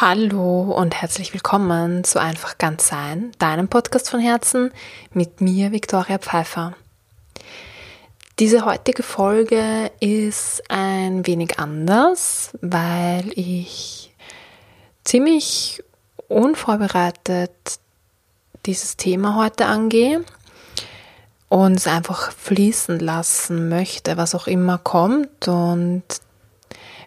Hallo und herzlich willkommen zu Einfach ganz sein, deinem Podcast von Herzen mit mir, Viktoria Pfeiffer. Diese heutige Folge ist ein wenig anders, weil ich ziemlich unvorbereitet dieses Thema heute angehe und es einfach fließen lassen möchte, was auch immer kommt und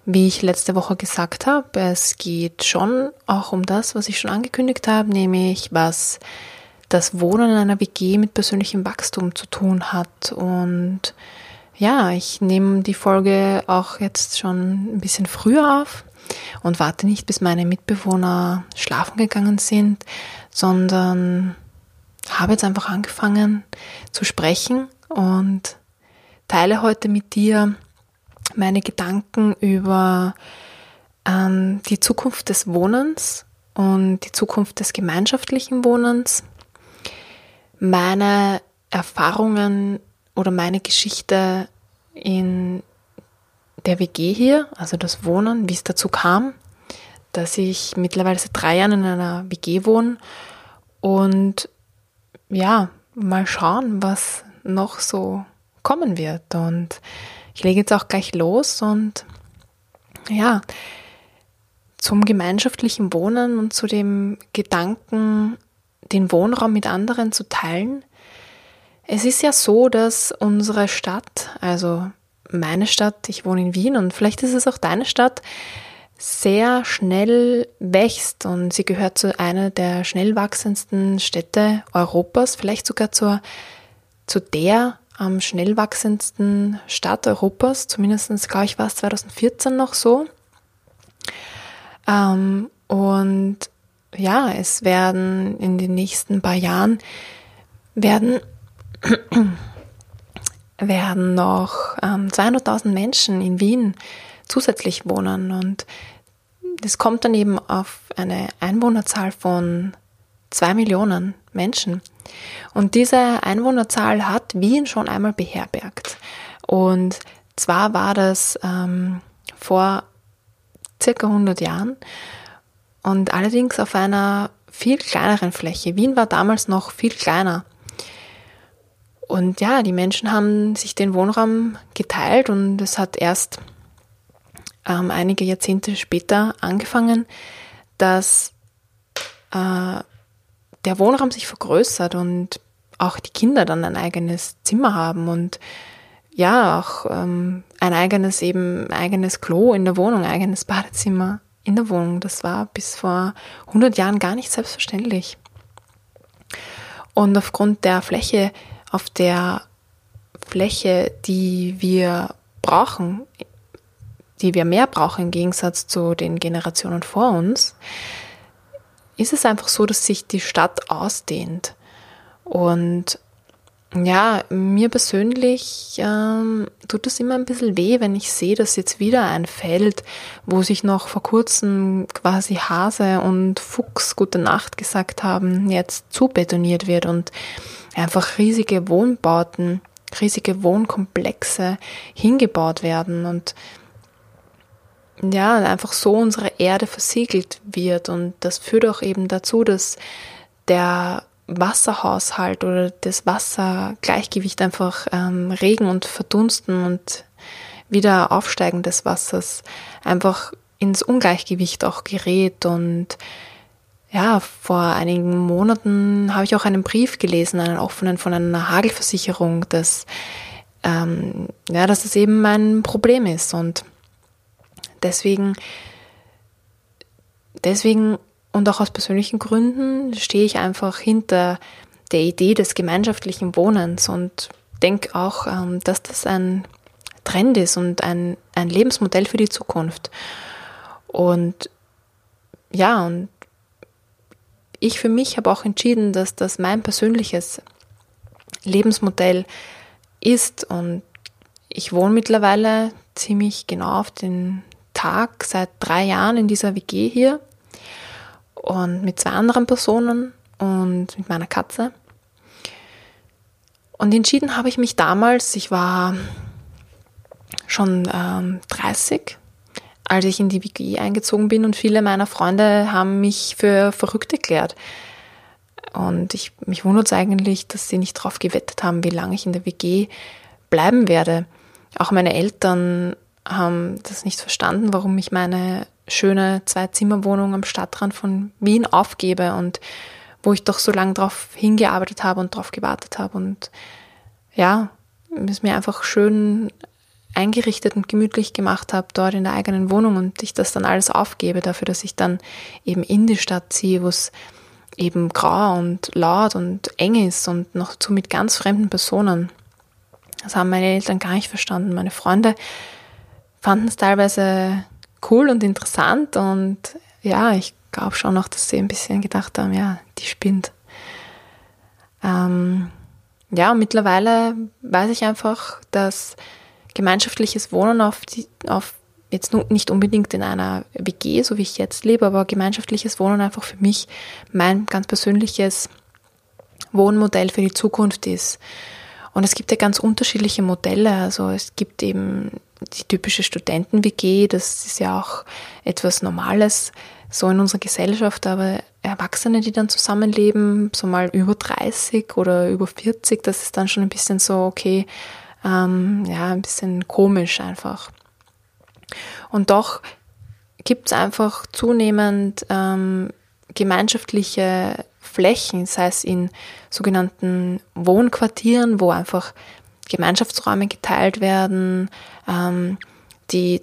wie ich letzte Woche gesagt habe, es geht schon auch um das, was ich schon angekündigt habe, nämlich was das Wohnen in einer WG mit persönlichem Wachstum zu tun hat. Und ja, ich nehme die Folge auch jetzt schon ein bisschen früher auf und warte nicht, bis meine Mitbewohner schlafen gegangen sind, sondern habe jetzt einfach angefangen zu sprechen und teile heute mit dir meine Gedanken über ähm, die Zukunft des Wohnens und die Zukunft des gemeinschaftlichen Wohnens, meine Erfahrungen oder meine Geschichte in der WG hier, also das Wohnen, wie es dazu kam, dass ich mittlerweile seit drei Jahren in einer WG wohne und ja, mal schauen, was noch so kommen wird. Und ich lege jetzt auch gleich los und ja, zum gemeinschaftlichen Wohnen und zu dem Gedanken, den Wohnraum mit anderen zu teilen. Es ist ja so, dass unsere Stadt, also meine Stadt, ich wohne in Wien und vielleicht ist es auch deine Stadt, sehr schnell wächst und sie gehört zu einer der schnell wachsendsten Städte Europas, vielleicht sogar zur, zu der am schnell wachsendsten Stadt Europas. Zumindest, glaube ich, war es 2014 noch so. Ähm, und ja, es werden in den nächsten paar Jahren werden, werden noch ähm, 200.000 Menschen in Wien zusätzlich wohnen und es kommt dann eben auf eine Einwohnerzahl von zwei Millionen Menschen. Und diese Einwohnerzahl hat Wien schon einmal beherbergt. Und zwar war das ähm, vor circa 100 Jahren und allerdings auf einer viel kleineren Fläche. Wien war damals noch viel kleiner. Und ja, die Menschen haben sich den Wohnraum geteilt und es hat erst ähm, einige Jahrzehnte später angefangen, dass äh, der Wohnraum sich vergrößert und auch die Kinder dann ein eigenes Zimmer haben und ja, auch ähm, ein eigenes eben, eigenes Klo in der Wohnung, eigenes Badezimmer in der Wohnung. Das war bis vor 100 Jahren gar nicht selbstverständlich. Und aufgrund der Fläche, auf der Fläche, die wir brauchen, die wir mehr brauchen im Gegensatz zu den Generationen vor uns, ist es einfach so, dass sich die Stadt ausdehnt. Und ja, mir persönlich ähm, tut es immer ein bisschen weh, wenn ich sehe, dass jetzt wieder ein Feld, wo sich noch vor kurzem quasi Hase und Fuchs gute Nacht gesagt haben, jetzt zubetoniert wird und einfach riesige Wohnbauten, riesige Wohnkomplexe hingebaut werden und ja, einfach so unsere Erde versiegelt wird. Und das führt auch eben dazu, dass der Wasserhaushalt oder das Wassergleichgewicht einfach ähm, Regen und Verdunsten und wieder Aufsteigen des Wassers einfach ins Ungleichgewicht auch gerät. Und ja, vor einigen Monaten habe ich auch einen Brief gelesen, einen offenen von einer Hagelversicherung, dass, ähm, ja, dass das eben mein Problem ist. Und deswegen, deswegen und auch aus persönlichen Gründen stehe ich einfach hinter der Idee des gemeinschaftlichen Wohnens und denke auch, ähm, dass das ein Trend ist und ein, ein Lebensmodell für die Zukunft. Und ja, und ich für mich habe auch entschieden, dass das mein persönliches Lebensmodell ist und ich wohne mittlerweile ziemlich genau auf den Tag seit drei Jahren in dieser WG hier und mit zwei anderen Personen und mit meiner Katze. Und entschieden habe ich mich damals, ich war schon ähm, 30, als ich in die WG eingezogen bin und viele meiner Freunde haben mich für verrückt erklärt. Und ich, mich wundert es eigentlich, dass sie nicht darauf gewettet haben, wie lange ich in der WG bleiben werde. Auch meine Eltern haben das nicht verstanden, warum ich meine schöne Zwei-Zimmer-Wohnung am Stadtrand von Wien aufgebe und wo ich doch so lange darauf hingearbeitet habe und darauf gewartet habe. Und ja, es mir einfach schön eingerichtet und gemütlich gemacht habe dort in der eigenen Wohnung und ich das dann alles aufgebe dafür, dass ich dann eben in die Stadt ziehe, wo es eben grau und laut und eng ist und noch zu mit ganz fremden Personen. Das haben meine Eltern gar nicht verstanden. Meine Freunde fanden es teilweise cool und interessant und ja, ich glaube schon noch, dass sie ein bisschen gedacht haben, ja, die spinnt. Ähm, ja, und mittlerweile weiß ich einfach, dass gemeinschaftliches Wohnen auf, die, auf jetzt nicht unbedingt in einer WG, so wie ich jetzt lebe, aber gemeinschaftliches Wohnen einfach für mich mein ganz persönliches Wohnmodell für die Zukunft ist. Und es gibt ja ganz unterschiedliche Modelle. Also es gibt eben die typische Studenten-WG, das ist ja auch etwas Normales so in unserer Gesellschaft, aber Erwachsene, die dann zusammenleben, so mal über 30 oder über 40, das ist dann schon ein bisschen so, okay, ähm, ja, ein bisschen komisch einfach. Und doch gibt es einfach zunehmend ähm, gemeinschaftliche Flächen, sei es in sogenannten Wohnquartieren, wo einfach Gemeinschaftsräume geteilt werden, ähm, die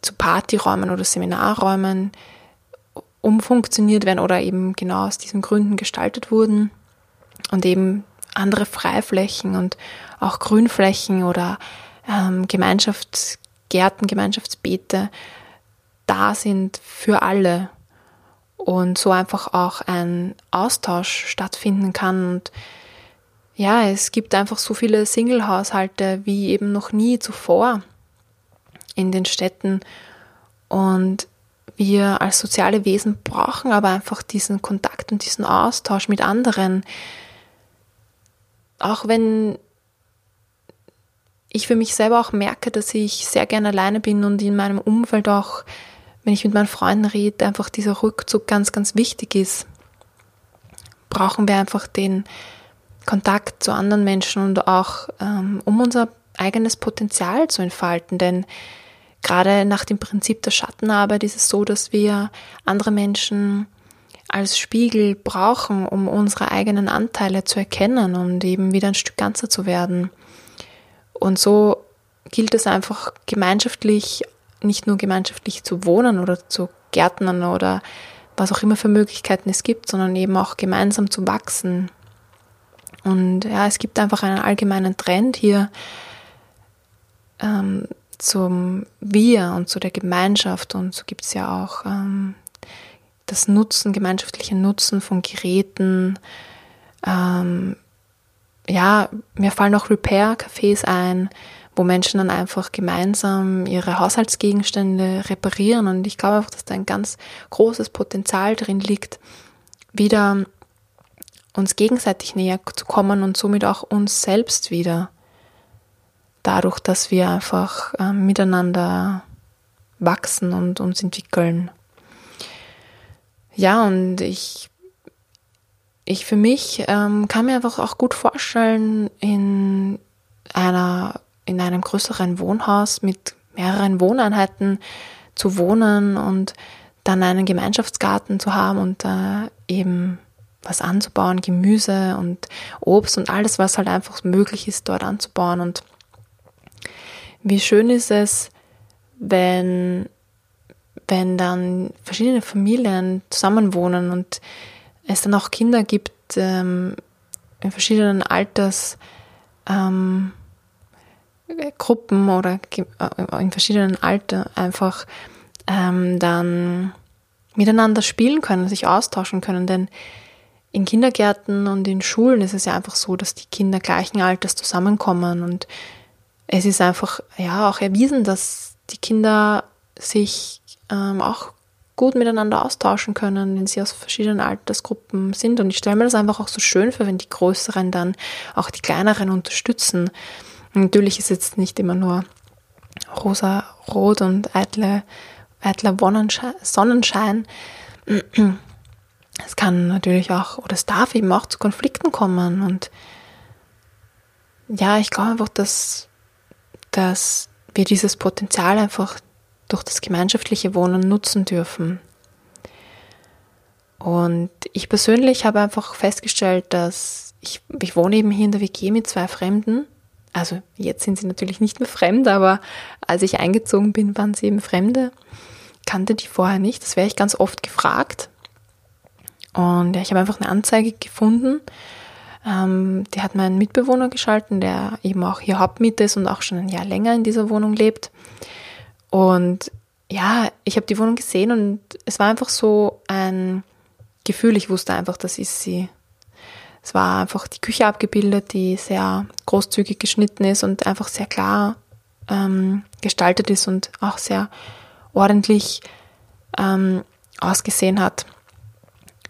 zu Partyräumen oder Seminarräumen umfunktioniert werden oder eben genau aus diesen Gründen gestaltet wurden und eben andere Freiflächen und auch Grünflächen oder ähm, Gemeinschaftsgärten, Gemeinschaftsbeete da sind für alle und so einfach auch ein Austausch stattfinden kann. Und ja, es gibt einfach so viele Single-Haushalte wie eben noch nie zuvor in den Städten. Und wir als soziale Wesen brauchen aber einfach diesen Kontakt und diesen Austausch mit anderen. Auch wenn ich für mich selber auch merke, dass ich sehr gerne alleine bin und in meinem Umfeld auch, wenn ich mit meinen Freunden rede, einfach dieser Rückzug ganz, ganz wichtig ist, brauchen wir einfach den Kontakt zu anderen Menschen und auch ähm, um unser eigenes Potenzial zu entfalten. Denn gerade nach dem Prinzip der Schattenarbeit ist es so, dass wir andere Menschen als Spiegel brauchen, um unsere eigenen Anteile zu erkennen und eben wieder ein Stück ganzer zu werden. Und so gilt es einfach gemeinschaftlich, nicht nur gemeinschaftlich zu wohnen oder zu gärtnern oder was auch immer für Möglichkeiten es gibt, sondern eben auch gemeinsam zu wachsen. Und ja, es gibt einfach einen allgemeinen Trend hier ähm, zum Wir und zu der Gemeinschaft. Und so gibt es ja auch ähm, das Nutzen, gemeinschaftliche Nutzen von Geräten, ähm, ja, mir fallen auch Repair-Cafés ein, wo Menschen dann einfach gemeinsam ihre Haushaltsgegenstände reparieren. Und ich glaube einfach, dass da ein ganz großes Potenzial drin liegt, wieder uns gegenseitig näher zu kommen und somit auch uns selbst wieder. Dadurch, dass wir einfach äh, miteinander wachsen und uns entwickeln. Ja, und ich ich für mich ähm, kann mir einfach auch gut vorstellen, in einer, in einem größeren Wohnhaus mit mehreren Wohneinheiten zu wohnen und dann einen Gemeinschaftsgarten zu haben und äh, eben was anzubauen, Gemüse und Obst und alles, was halt einfach möglich ist, dort anzubauen. Und wie schön ist es, wenn, wenn dann verschiedene Familien zusammenwohnen und es dann auch Kinder gibt ähm, in verschiedenen Altersgruppen ähm, oder äh, in verschiedenen Alter einfach ähm, dann miteinander spielen können, sich austauschen können. Denn in Kindergärten und in Schulen ist es ja einfach so, dass die Kinder gleichen Alters zusammenkommen und es ist einfach ja auch erwiesen, dass die Kinder sich ähm, auch gut miteinander austauschen können, wenn sie aus verschiedenen Altersgruppen sind. Und ich stelle mir das einfach auch so schön vor, wenn die Größeren dann auch die Kleineren unterstützen. Natürlich ist jetzt nicht immer nur rosa, rot und eitle eitler Sonnenschein. Es kann natürlich auch, oder es darf eben auch zu Konflikten kommen. Und ja, ich glaube einfach, dass, dass wir dieses Potenzial einfach durch das gemeinschaftliche Wohnen nutzen dürfen. Und ich persönlich habe einfach festgestellt, dass ich, ich wohne eben hier in der WG mit zwei Fremden. Also jetzt sind sie natürlich nicht mehr fremd, aber als ich eingezogen bin, waren sie eben Fremde. Kannte die vorher nicht. Das wäre ich ganz oft gefragt. Und ja, ich habe einfach eine Anzeige gefunden. Ähm, die hat mein Mitbewohner geschalten, der eben auch hier Hauptmiete ist und auch schon ein Jahr länger in dieser Wohnung lebt. Und ja, ich habe die Wohnung gesehen und es war einfach so ein Gefühl, ich wusste einfach, das ist sie. Es war einfach die Küche abgebildet, die sehr großzügig geschnitten ist und einfach sehr klar ähm, gestaltet ist und auch sehr ordentlich ähm, ausgesehen hat.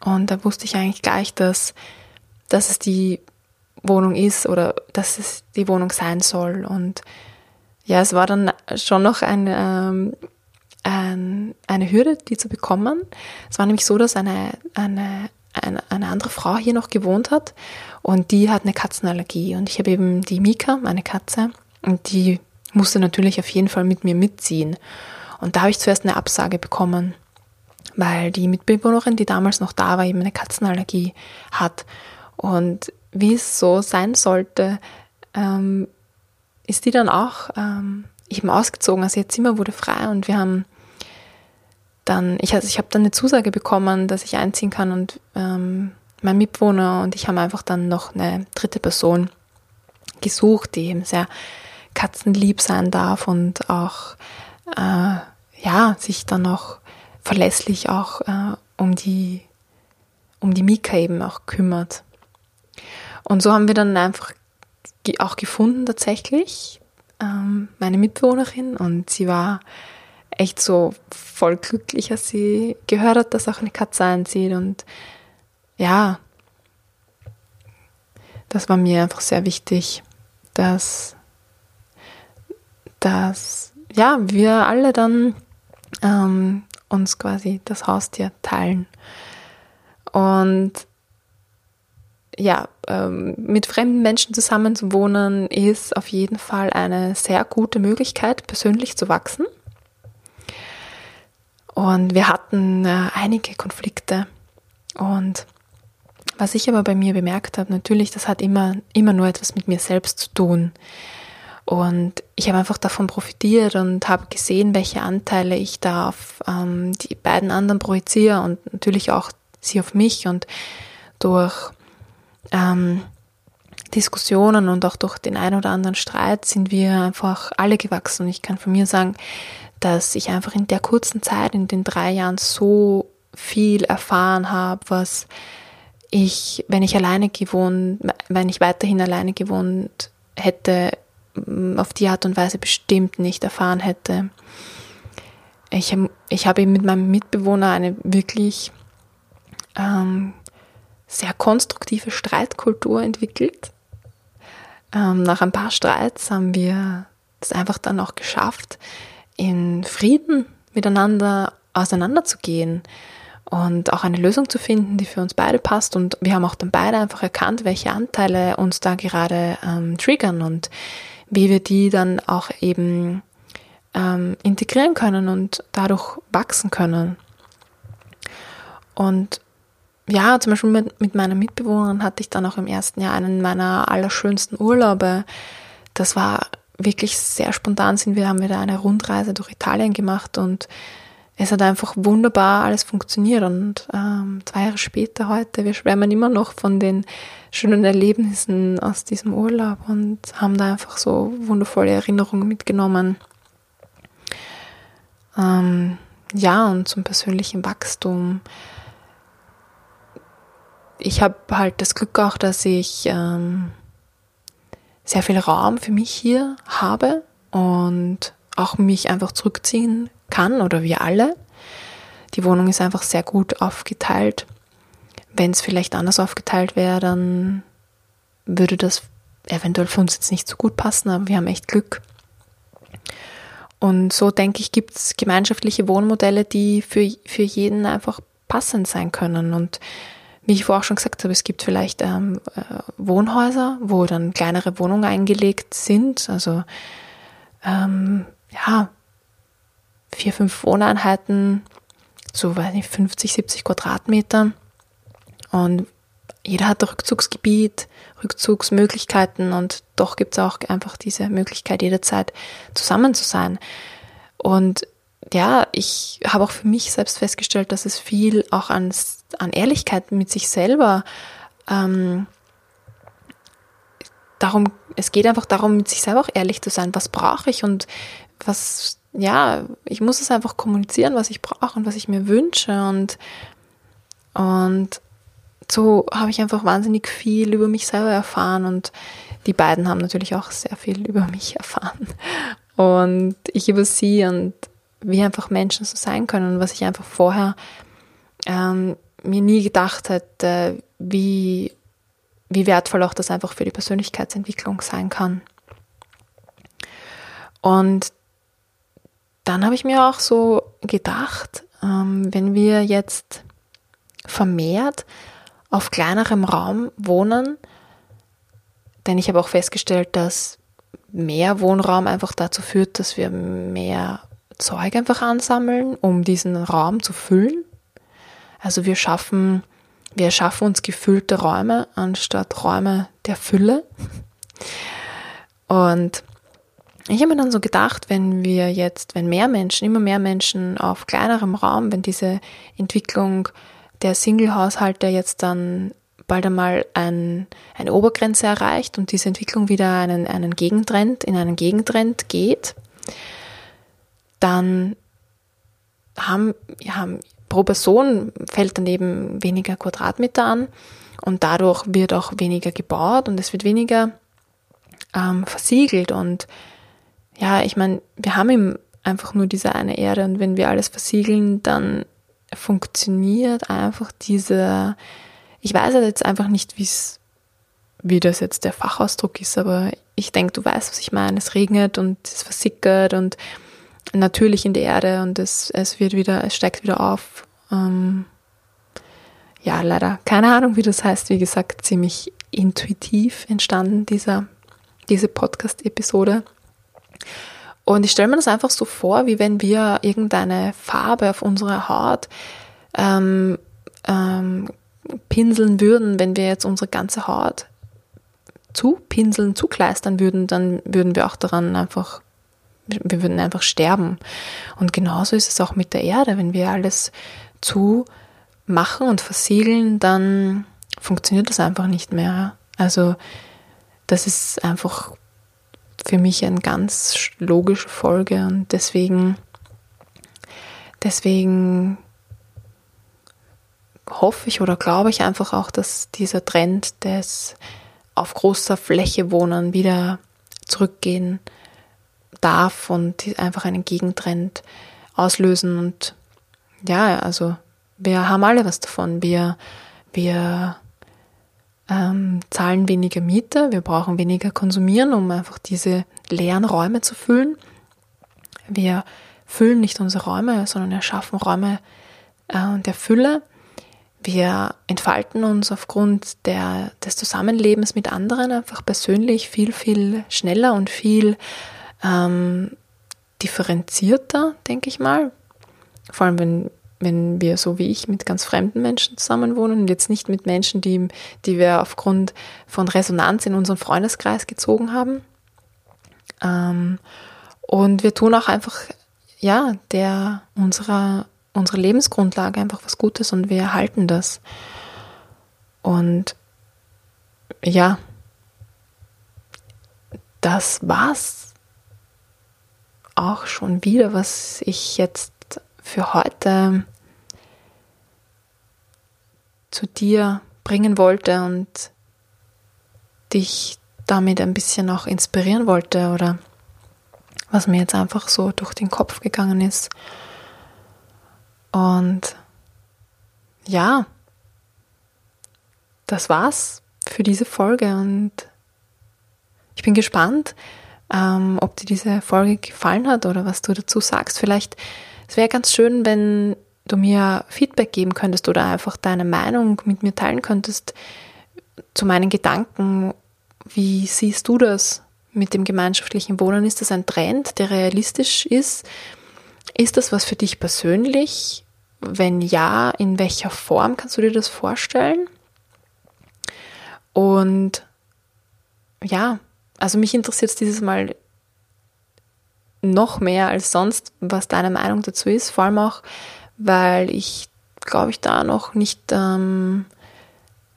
Und da wusste ich eigentlich gleich, dass, dass es die Wohnung ist oder dass es die Wohnung sein soll. Und ja, es war dann schon noch ein, ähm, ein, eine Hürde, die zu bekommen. Es war nämlich so, dass eine, eine, eine, eine andere Frau hier noch gewohnt hat und die hat eine Katzenallergie. Und ich habe eben die Mika, meine Katze, und die musste natürlich auf jeden Fall mit mir mitziehen. Und da habe ich zuerst eine Absage bekommen weil die Mitbewohnerin, die damals noch da war, eben eine Katzenallergie hat. Und wie es so sein sollte, ähm, ist die dann auch ähm, eben ausgezogen. Also ihr Zimmer wurde frei und wir haben dann, ich, also ich habe dann eine Zusage bekommen, dass ich einziehen kann und ähm, mein Mitbewohner und ich haben einfach dann noch eine dritte Person gesucht, die eben sehr katzenlieb sein darf und auch äh, ja sich dann noch verlässlich auch äh, um die um die Mika eben auch kümmert. Und so haben wir dann einfach auch gefunden tatsächlich ähm, meine Mitbewohnerin und sie war echt so voll glücklich, als sie gehört hat, dass auch eine Katze einzieht und ja, das war mir einfach sehr wichtig, dass, dass ja, wir alle dann ähm, uns quasi das Haustier teilen. Und ja, ähm, mit fremden Menschen zusammen zu wohnen ist auf jeden Fall eine sehr gute Möglichkeit, persönlich zu wachsen. Und wir hatten äh, einige Konflikte. Und was ich aber bei mir bemerkt habe, natürlich, das hat immer, immer nur etwas mit mir selbst zu tun. Und ich habe einfach davon profitiert und habe gesehen, welche Anteile ich da auf ähm, die beiden anderen projiziere und natürlich auch sie auf mich. Und durch ähm, Diskussionen und auch durch den einen oder anderen Streit sind wir einfach alle gewachsen. Und ich kann von mir sagen, dass ich einfach in der kurzen Zeit, in den drei Jahren, so viel erfahren habe, was ich, wenn ich alleine gewohnt, wenn ich weiterhin alleine gewohnt hätte, auf die Art und Weise bestimmt nicht erfahren hätte. Ich, ich habe eben mit meinem Mitbewohner eine wirklich ähm, sehr konstruktive Streitkultur entwickelt. Ähm, nach ein paar Streits haben wir es einfach dann auch geschafft, in Frieden miteinander auseinanderzugehen und auch eine Lösung zu finden, die für uns beide passt. Und wir haben auch dann beide einfach erkannt, welche Anteile uns da gerade ähm, triggern und wie wir die dann auch eben ähm, integrieren können und dadurch wachsen können. Und ja, zum Beispiel mit, mit meiner Mitbewohnerin hatte ich dann auch im ersten Jahr einen meiner allerschönsten Urlaube. Das war wirklich sehr spontan sind wir, haben wir da eine Rundreise durch Italien gemacht und es hat einfach wunderbar alles funktioniert. Und ähm, zwei Jahre später heute, wir schwärmen immer noch von den schönen Erlebnissen aus diesem Urlaub und haben da einfach so wundervolle Erinnerungen mitgenommen. Ähm, ja, und zum persönlichen Wachstum. Ich habe halt das Glück auch, dass ich ähm, sehr viel Raum für mich hier habe und auch mich einfach zurückziehen kann oder wir alle. Die Wohnung ist einfach sehr gut aufgeteilt. Wenn es vielleicht anders aufgeteilt wäre, dann würde das eventuell für uns jetzt nicht so gut passen, aber wir haben echt Glück. Und so denke ich, gibt es gemeinschaftliche Wohnmodelle, die für, für jeden einfach passend sein können. Und wie ich vorher auch schon gesagt habe, es gibt vielleicht ähm, äh, Wohnhäuser, wo dann kleinere Wohnungen eingelegt sind. Also ähm, ja, vier, fünf Wohneinheiten, so weiß nicht, 50, 70 Quadratmeter. Und jeder hat ein Rückzugsgebiet, Rückzugsmöglichkeiten und doch gibt es auch einfach diese Möglichkeit, jederzeit zusammen zu sein. Und ja, ich habe auch für mich selbst festgestellt, dass es viel auch an, an Ehrlichkeit mit sich selber. Ähm, darum, es geht einfach darum, mit sich selber auch ehrlich zu sein. Was brauche ich? Und was, ja, ich muss es einfach kommunizieren, was ich brauche und was ich mir wünsche. Und, und so habe ich einfach wahnsinnig viel über mich selber erfahren. Und die beiden haben natürlich auch sehr viel über mich erfahren. Und ich über sie und wie einfach Menschen so sein können und was ich einfach vorher ähm, mir nie gedacht hätte, wie, wie wertvoll auch das einfach für die Persönlichkeitsentwicklung sein kann. Und dann habe ich mir auch so gedacht, ähm, wenn wir jetzt vermehrt auf kleinerem Raum wohnen, denn ich habe auch festgestellt, dass mehr Wohnraum einfach dazu führt, dass wir mehr Zeug einfach ansammeln, um diesen Raum zu füllen. Also wir schaffen, wir schaffen uns gefüllte Räume anstatt Räume der Fülle. Und ich habe mir dann so gedacht, wenn wir jetzt, wenn mehr Menschen, immer mehr Menschen auf kleinerem Raum, wenn diese Entwicklung der Single-Haushalte jetzt dann bald einmal ein, eine Obergrenze erreicht und diese Entwicklung wieder einen, einen Gegentrend, in einen Gegentrend geht, dann haben, haben pro Person fällt dann eben weniger Quadratmeter an und dadurch wird auch weniger gebaut und es wird weniger ähm, versiegelt und ja, ich meine, wir haben eben einfach nur diese eine Erde und wenn wir alles versiegeln, dann funktioniert einfach diese, ich weiß jetzt einfach nicht, wie es, wie das jetzt der Fachausdruck ist, aber ich denke, du weißt, was ich meine. Es regnet und es versickert und natürlich in die Erde und es, es wird wieder, es steigt wieder auf. Ähm, ja, leider keine Ahnung, wie das heißt. Wie gesagt, ziemlich intuitiv entstanden, dieser, diese Podcast-Episode. Und ich stelle mir das einfach so vor, wie wenn wir irgendeine Farbe auf unserer Haut ähm, ähm, pinseln würden, wenn wir jetzt unsere ganze Haut zupinseln, zukleistern würden, dann würden wir auch daran einfach, wir würden einfach sterben. Und genauso ist es auch mit der Erde. Wenn wir alles zu machen und versiegeln, dann funktioniert das einfach nicht mehr. Also das ist einfach für mich eine ganz logische Folge und deswegen, deswegen hoffe ich oder glaube ich einfach auch, dass dieser Trend des auf großer Fläche wohnen wieder zurückgehen darf und einfach einen Gegentrend auslösen und ja, also wir haben alle was davon. Wir, wir ähm, zahlen weniger Miete, wir brauchen weniger konsumieren, um einfach diese leeren Räume zu füllen. Wir füllen nicht unsere Räume, sondern erschaffen Räume äh, der Fülle. Wir entfalten uns aufgrund der, des Zusammenlebens mit anderen einfach persönlich viel, viel schneller und viel ähm, differenzierter, denke ich mal. Vor allem, wenn wenn wir so wie ich mit ganz fremden Menschen zusammenwohnen und jetzt nicht mit Menschen, die, die wir aufgrund von Resonanz in unseren Freundeskreis gezogen haben. Ähm, und wir tun auch einfach, ja, der, unserer, unserer Lebensgrundlage einfach was Gutes und wir erhalten das. Und ja, das war's auch schon wieder, was ich jetzt für heute zu dir bringen wollte und dich damit ein bisschen auch inspirieren wollte oder was mir jetzt einfach so durch den Kopf gegangen ist. Und ja, das war's für diese Folge und ich bin gespannt, ähm, ob dir diese Folge gefallen hat oder was du dazu sagst. Vielleicht, es wäre ganz schön, wenn du mir Feedback geben könntest oder einfach deine Meinung mit mir teilen könntest zu meinen Gedanken. Wie siehst du das mit dem gemeinschaftlichen Wohnen? Ist das ein Trend, der realistisch ist? Ist das was für dich persönlich? Wenn ja, in welcher Form kannst du dir das vorstellen? Und ja, also mich interessiert es dieses Mal noch mehr als sonst, was deine Meinung dazu ist. Vor allem auch, weil ich, glaube ich, da noch nicht ähm,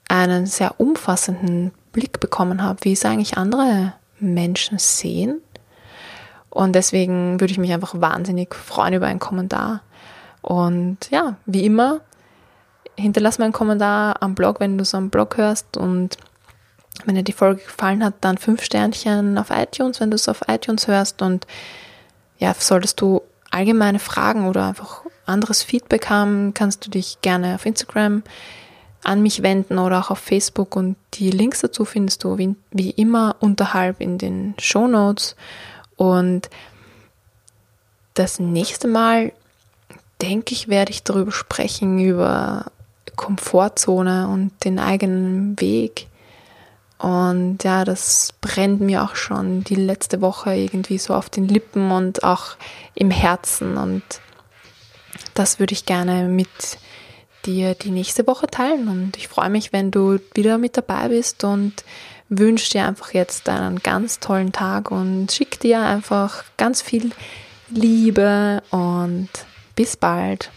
einen sehr umfassenden Blick bekommen habe, wie es eigentlich andere Menschen sehen. Und deswegen würde ich mich einfach wahnsinnig freuen über einen Kommentar. Und ja, wie immer, hinterlass mir einen Kommentar am Blog, wenn du es am Blog hörst. Und wenn dir die Folge gefallen hat, dann fünf Sternchen auf iTunes, wenn du es auf iTunes hörst. Und ja, solltest du allgemeine Fragen oder einfach anderes Feedback haben, kannst du dich gerne auf Instagram an mich wenden oder auch auf Facebook und die Links dazu findest du wie, wie immer unterhalb in den Show Notes. Und das nächste Mal, denke ich, werde ich darüber sprechen, über Komfortzone und den eigenen Weg. Und ja, das brennt mir auch schon die letzte Woche irgendwie so auf den Lippen und auch im Herzen. Und das würde ich gerne mit dir die nächste Woche teilen. Und ich freue mich, wenn du wieder mit dabei bist und wünsche dir einfach jetzt einen ganz tollen Tag und schick dir einfach ganz viel Liebe und bis bald.